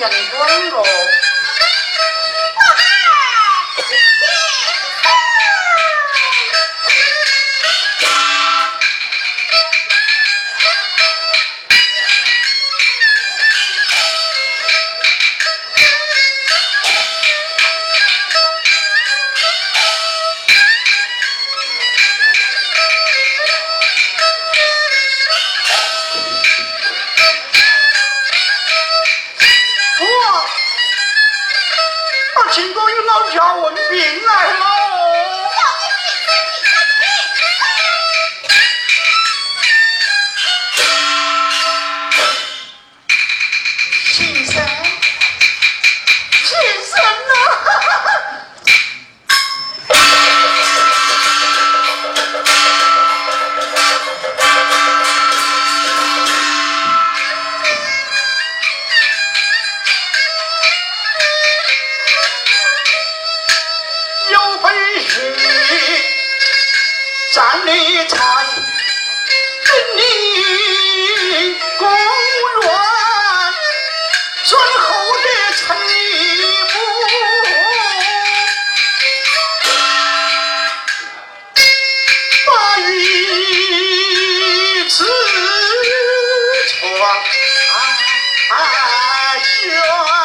Gracias, 啊啊！雪。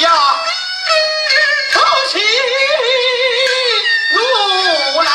呀，走起路来。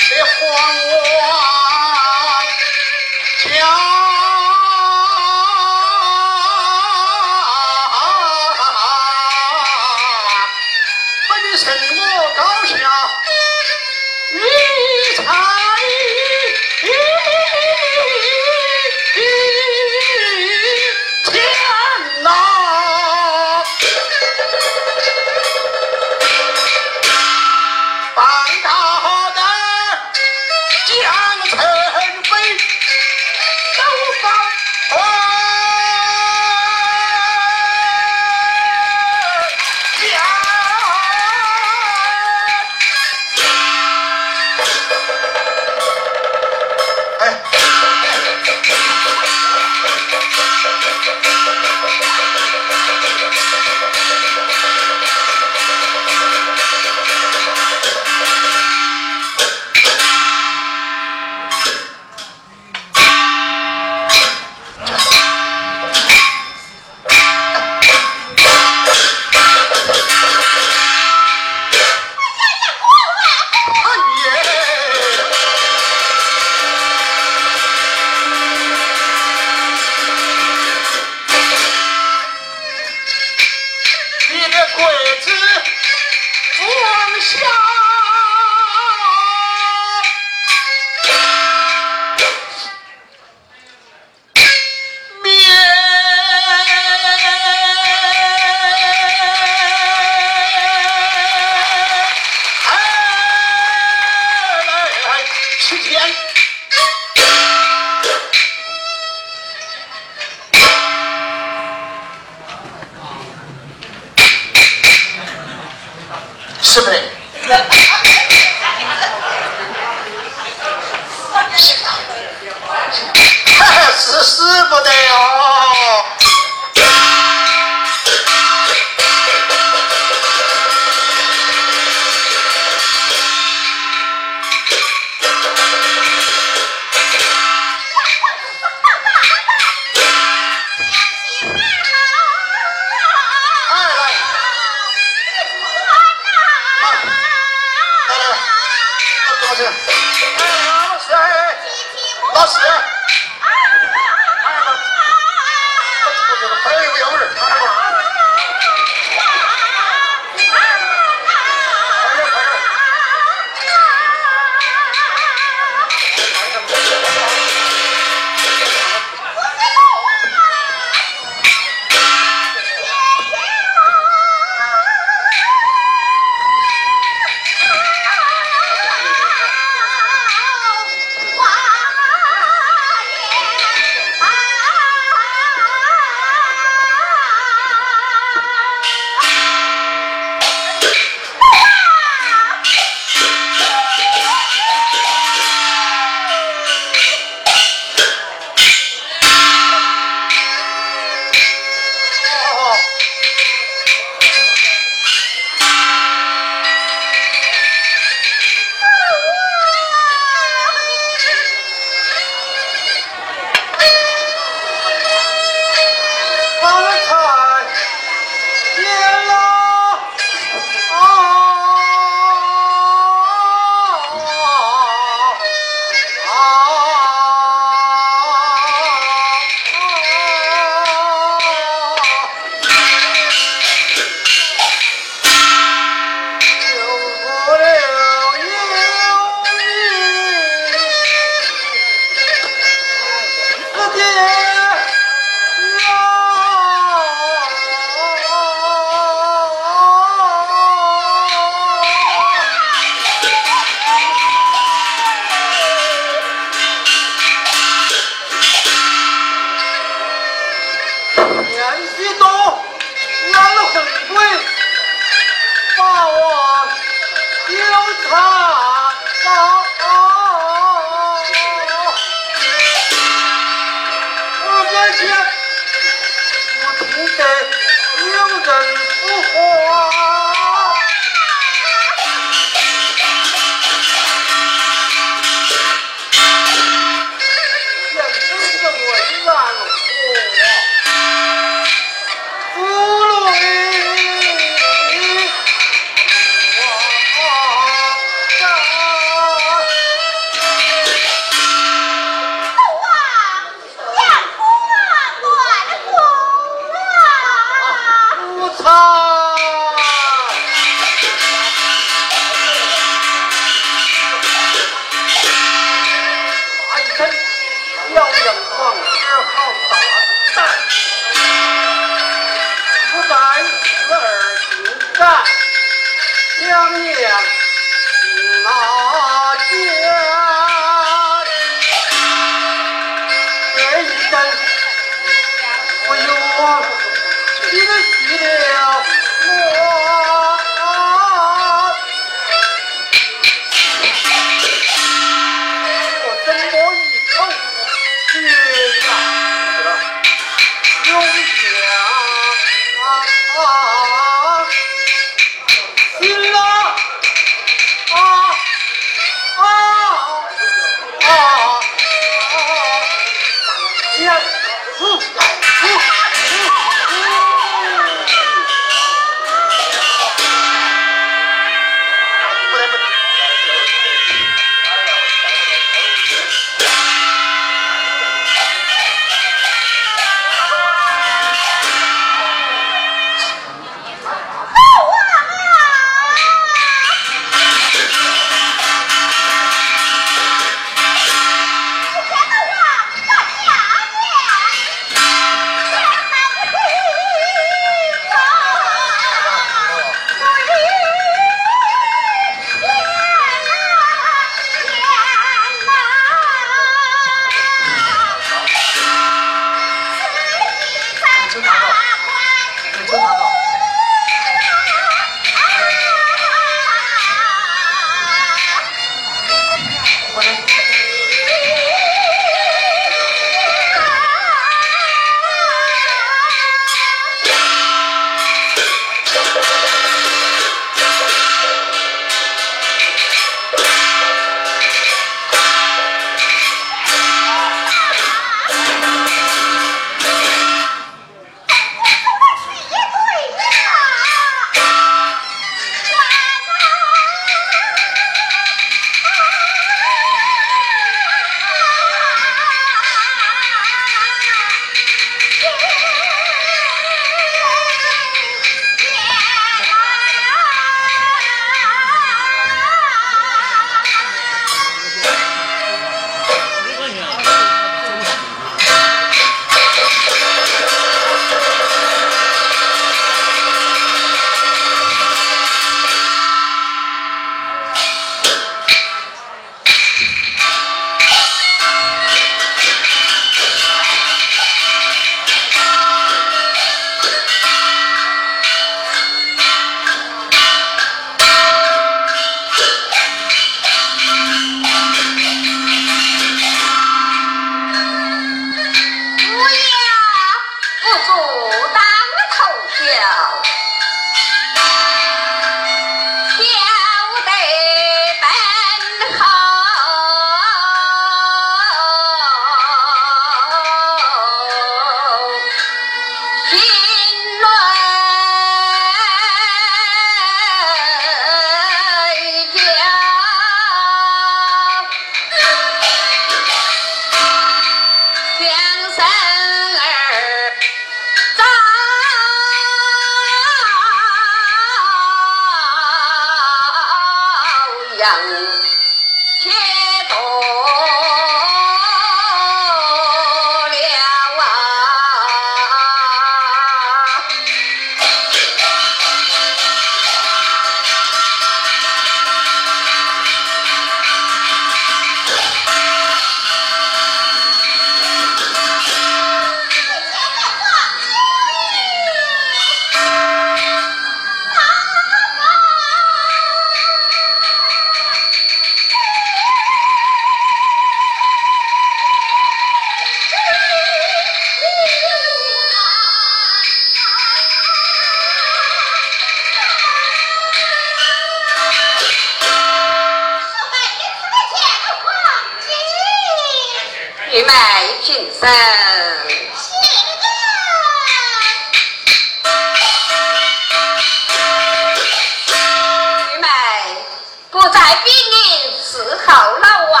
来比你伺候老王，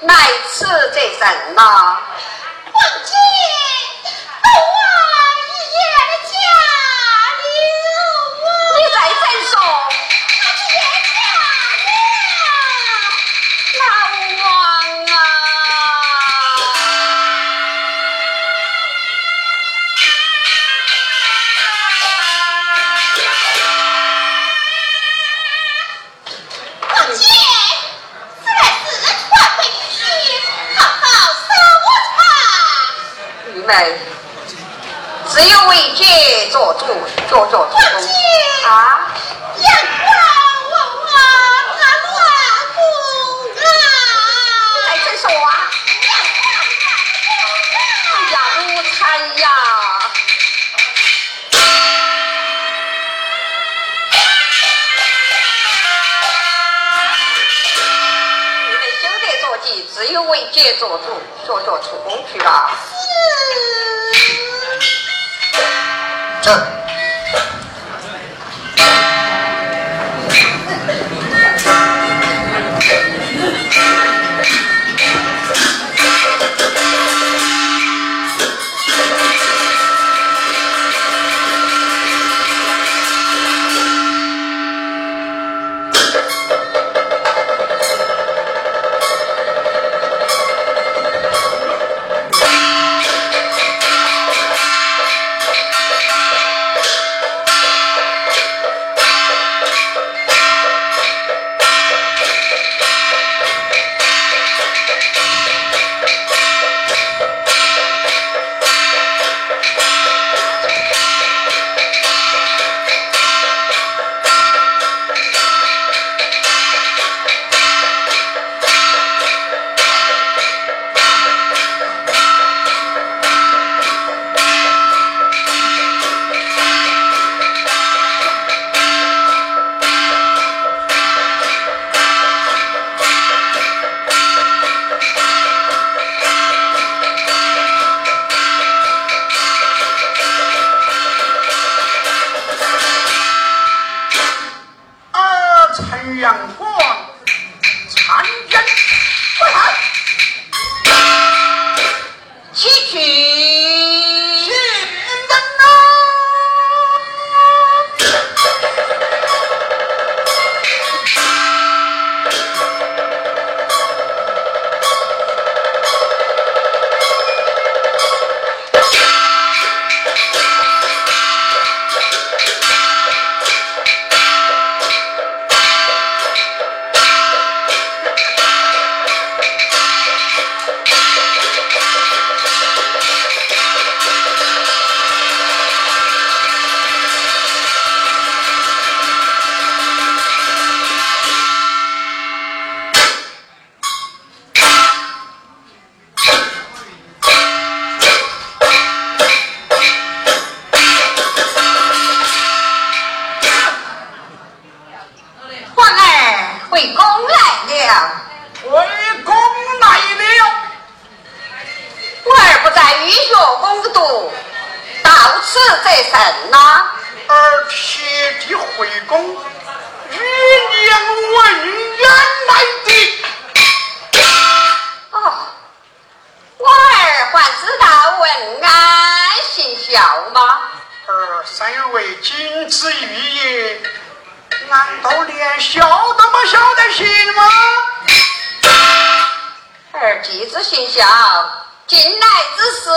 来吃这什么？妹，只有为姐做主，做做主公啊！阳光我我俺老公啊！在这说啊！哎呀，奴才呀！你们休得着急，只有为姐做主，学学出宫去吧。这。金枝玉叶，难道连孝都不孝得行吗？二弟子行孝，近来之事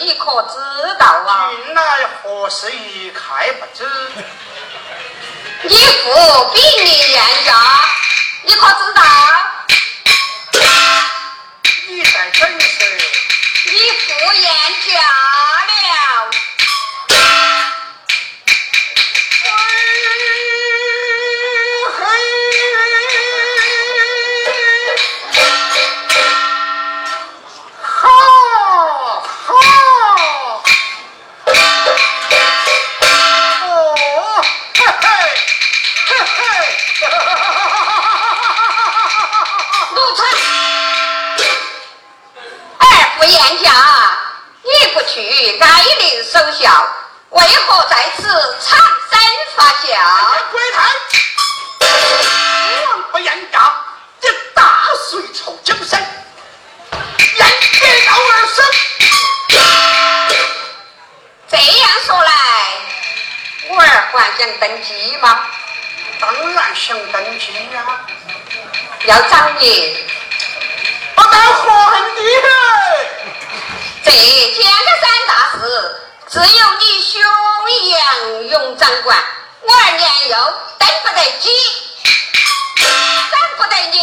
你可知道啊？近来何事一概不知？你父比你严家，你可知道？你在等谁？你父严家了。殿下，你不去哀灵守孝，为何在此产生发笑？鬼胎！不言告，这大隋朝江山，人皆而生。这样说来，我儿还想登基吗？当然想登基呀、啊！要找你。还你这天的三大事，只有你兄杨勇掌管。我年幼，等不得鸡，等不得你。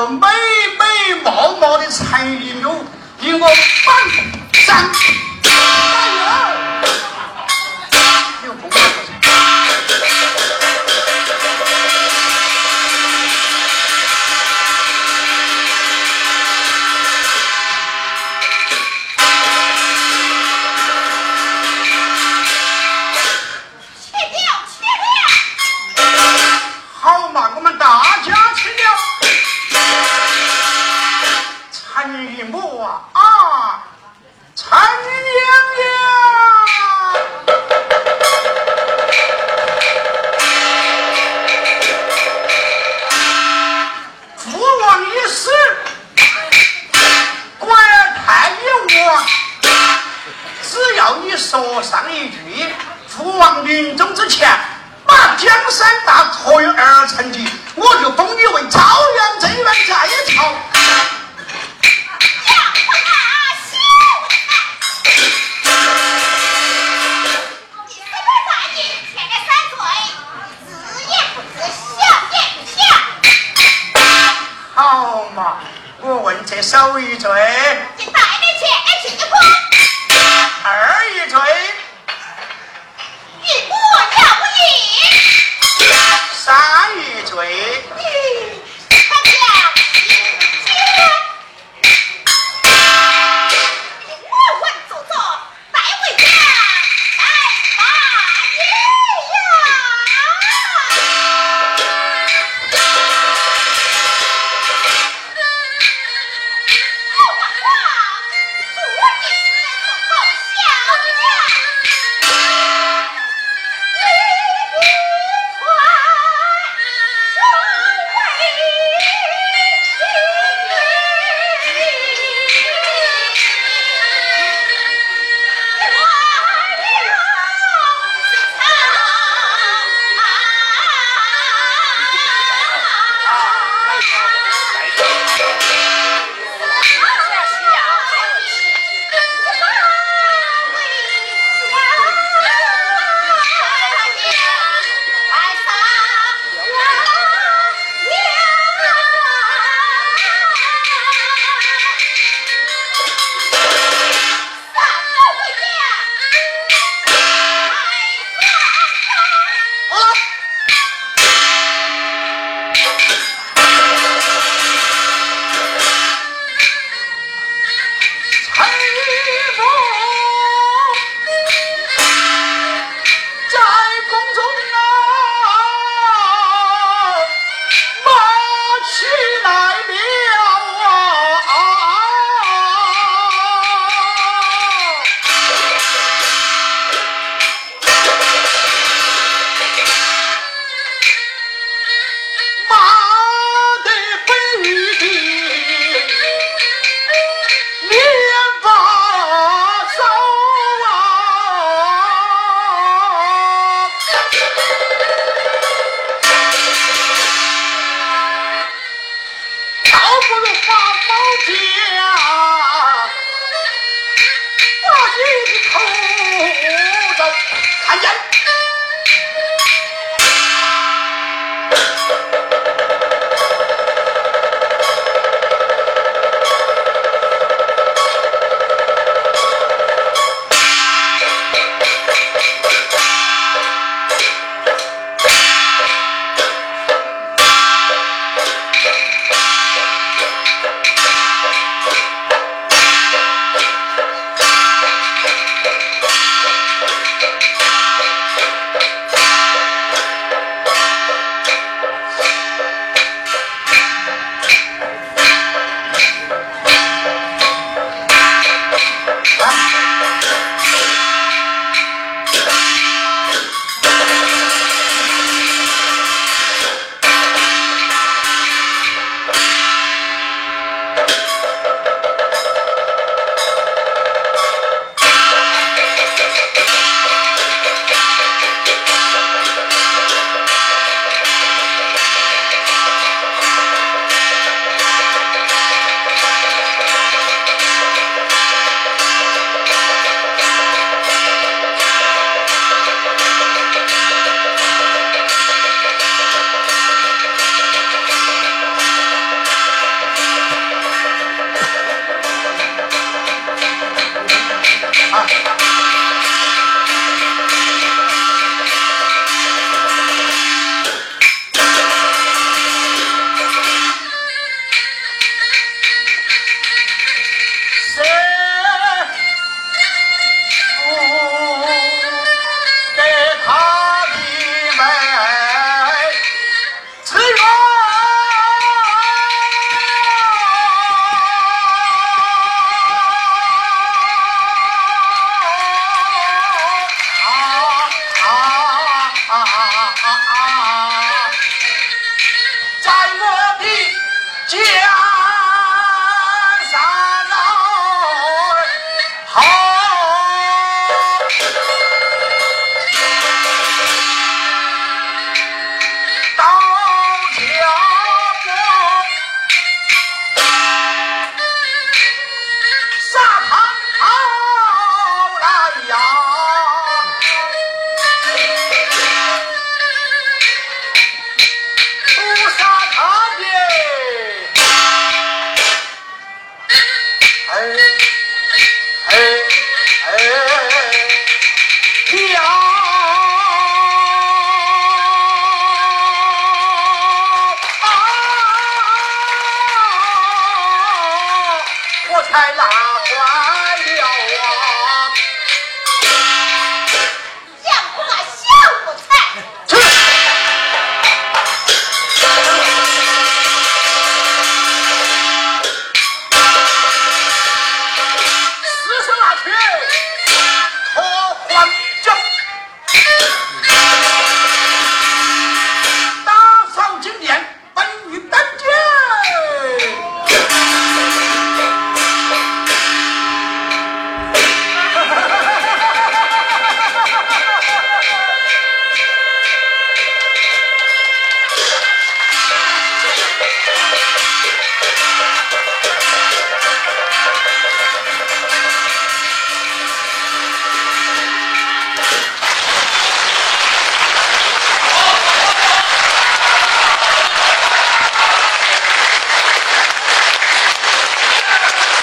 我美美貌貌的陈云龙给我放上